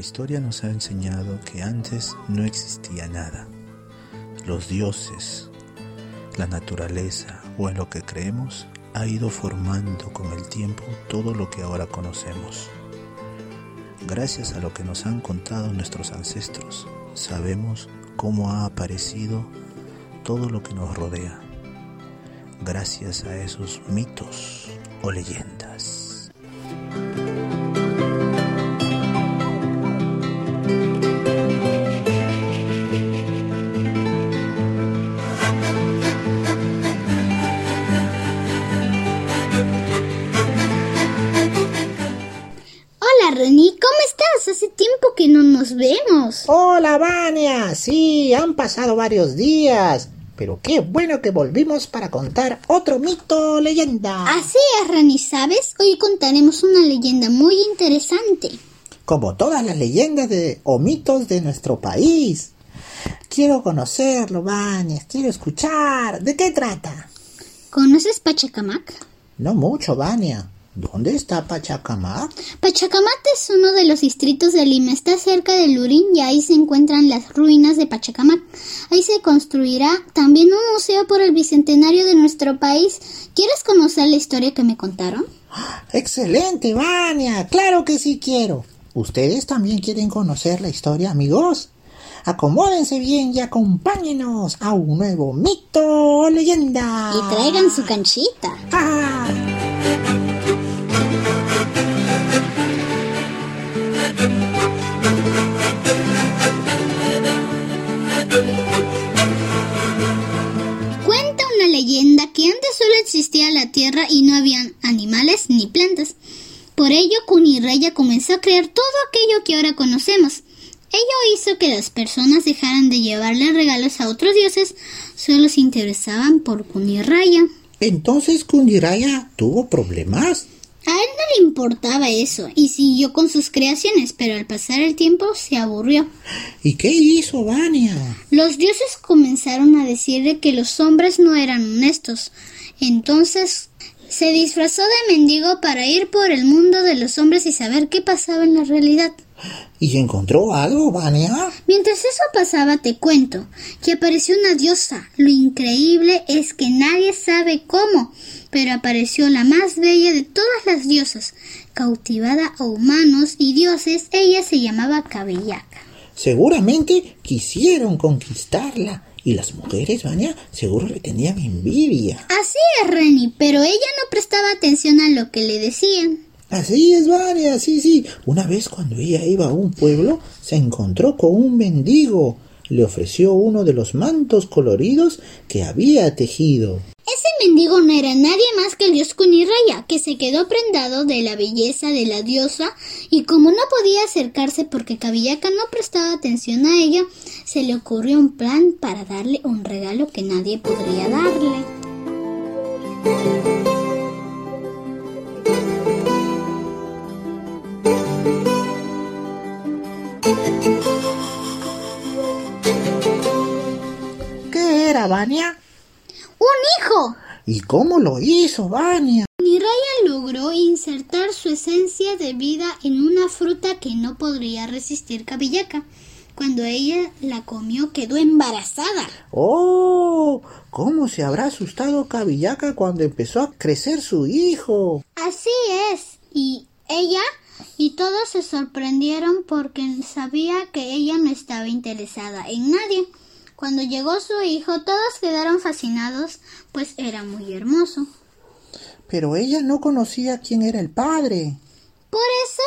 historia nos ha enseñado que antes no existía nada. Los dioses, la naturaleza o en lo que creemos ha ido formando con el tiempo todo lo que ahora conocemos. Gracias a lo que nos han contado nuestros ancestros, sabemos cómo ha aparecido todo lo que nos rodea. Gracias a esos mitos o leyendas. Hace tiempo que no nos vemos. Hola, Vania. Sí, han pasado varios días. Pero qué bueno que volvimos para contar otro mito o leyenda. Así es, Reni, ¿sabes? Hoy contaremos una leyenda muy interesante. Como todas las leyendas de, o mitos de nuestro país. Quiero conocerlo, Vania. Quiero escuchar. ¿De qué trata? ¿Conoces Pachacamac? No mucho, Vania. ¿Dónde está Pachacamac? Pachacamac es uno de los distritos de Lima. Está cerca de Lurín y ahí se encuentran las ruinas de Pachacamac. Ahí se construirá también un museo por el bicentenario de nuestro país. ¿Quieres conocer la historia que me contaron? Excelente, Vania. Claro que sí quiero. ¿Ustedes también quieren conocer la historia, amigos? Acomódense bien y acompáñenos a un nuevo mito o leyenda. Y traigan su canchita. ¡Ah! Cuenta una leyenda que antes solo existía la tierra y no habían animales ni plantas. Por ello, Kuniraya comenzó a crear todo aquello que ahora conocemos. Ello hizo que las personas dejaran de llevarle regalos a otros dioses, solo se interesaban por Kuniraya. Entonces Kundiraya tuvo problemas. A él no le importaba eso y siguió con sus creaciones, pero al pasar el tiempo se aburrió. ¿Y qué hizo Vania? Los dioses comenzaron a decirle que los hombres no eran honestos. Entonces se disfrazó de mendigo para ir por el mundo de los hombres y saber qué pasaba en la realidad. ¿Y encontró algo, Vania? Mientras eso pasaba te cuento que apareció una diosa. Lo increíble es que nadie sabe cómo, pero apareció la más bella de todas las diosas. Cautivada a humanos y dioses, ella se llamaba Cabellaca. Seguramente quisieron conquistarla. Y las mujeres, Vania, seguro le tenían envidia. Así es, Reni, pero ella no prestaba atención a lo que le decían. Así es, Vania, sí, sí. Una vez cuando ella iba a un pueblo, se encontró con un mendigo. Le ofreció uno de los mantos coloridos que había tejido. Ese mendigo no era nadie más que el dios Kuniraya, que se quedó prendado de la belleza de la diosa y como no podía acercarse porque Cabillaca no prestaba atención a ella, se le ocurrió un plan para darle un regalo que nadie podría darle. Vania? ¡Un hijo! ¿Y cómo lo hizo, Vania? Niraya logró insertar su esencia de vida en una fruta que no podría resistir Cabillaca. Cuando ella la comió quedó embarazada. ¡Oh! ¿Cómo se habrá asustado Cabillaca cuando empezó a crecer su hijo? Así es. Y ella y todos se sorprendieron porque sabía que ella no estaba interesada en nadie. Cuando llegó su hijo todos quedaron fascinados, pues era muy hermoso. Pero ella no conocía quién era el padre. Por eso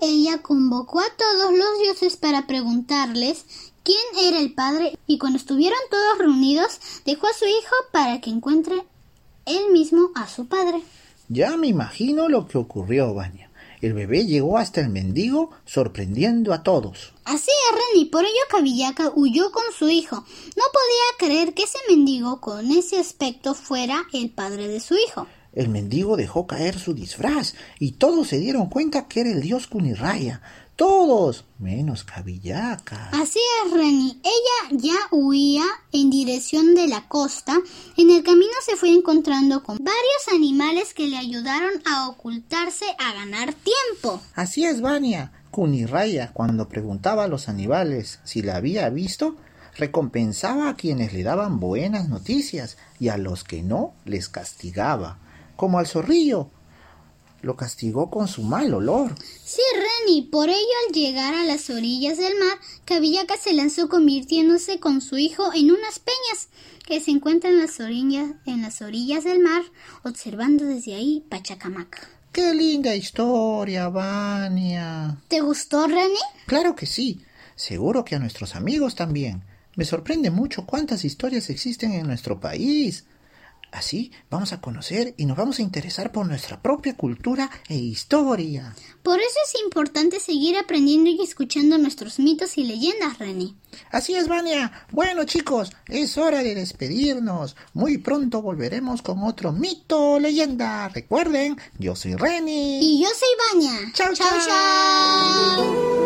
ella convocó a todos los dioses para preguntarles quién era el padre y cuando estuvieron todos reunidos dejó a su hijo para que encuentre él mismo a su padre. Ya me imagino lo que ocurrió, Vania. El bebé llegó hasta el mendigo sorprendiendo a todos. Así es, Reni, por ello Cabillaca huyó con su hijo. No podía creer que ese mendigo con ese aspecto fuera el padre de su hijo. El mendigo dejó caer su disfraz y todos se dieron cuenta que era el dios Kuniraya. Todos, menos Cabillaca. Así es, Reni. Ella ya huía en dirección de la costa. En el camino se fue encontrando con varios animales que le ayudaron a ocultarse a ganar tiempo. Así es, Vania. Kuniraya, cuando preguntaba a los animales si la había visto, recompensaba a quienes le daban buenas noticias y a los que no les castigaba, como al zorrillo. Lo castigó con su mal olor. Sí, Reni, por ello al llegar a las orillas del mar, Cabillaca se lanzó convirtiéndose con su hijo en unas peñas que se encuentran en las orillas, en las orillas del mar, observando desde ahí Pachacamac. ¡Qué linda historia, Vania! ¿Te gustó, Reni? Claro que sí. Seguro que a nuestros amigos también. Me sorprende mucho cuántas historias existen en nuestro país. Así vamos a conocer y nos vamos a interesar por nuestra propia cultura e historia. Por eso es importante seguir aprendiendo y escuchando nuestros mitos y leyendas, Reni. Así es, Vania. Bueno, chicos, es hora de despedirnos. Muy pronto volveremos con otro mito o leyenda. Recuerden, yo soy Reni. Y yo soy Vania. Chao, chao. chao. chao.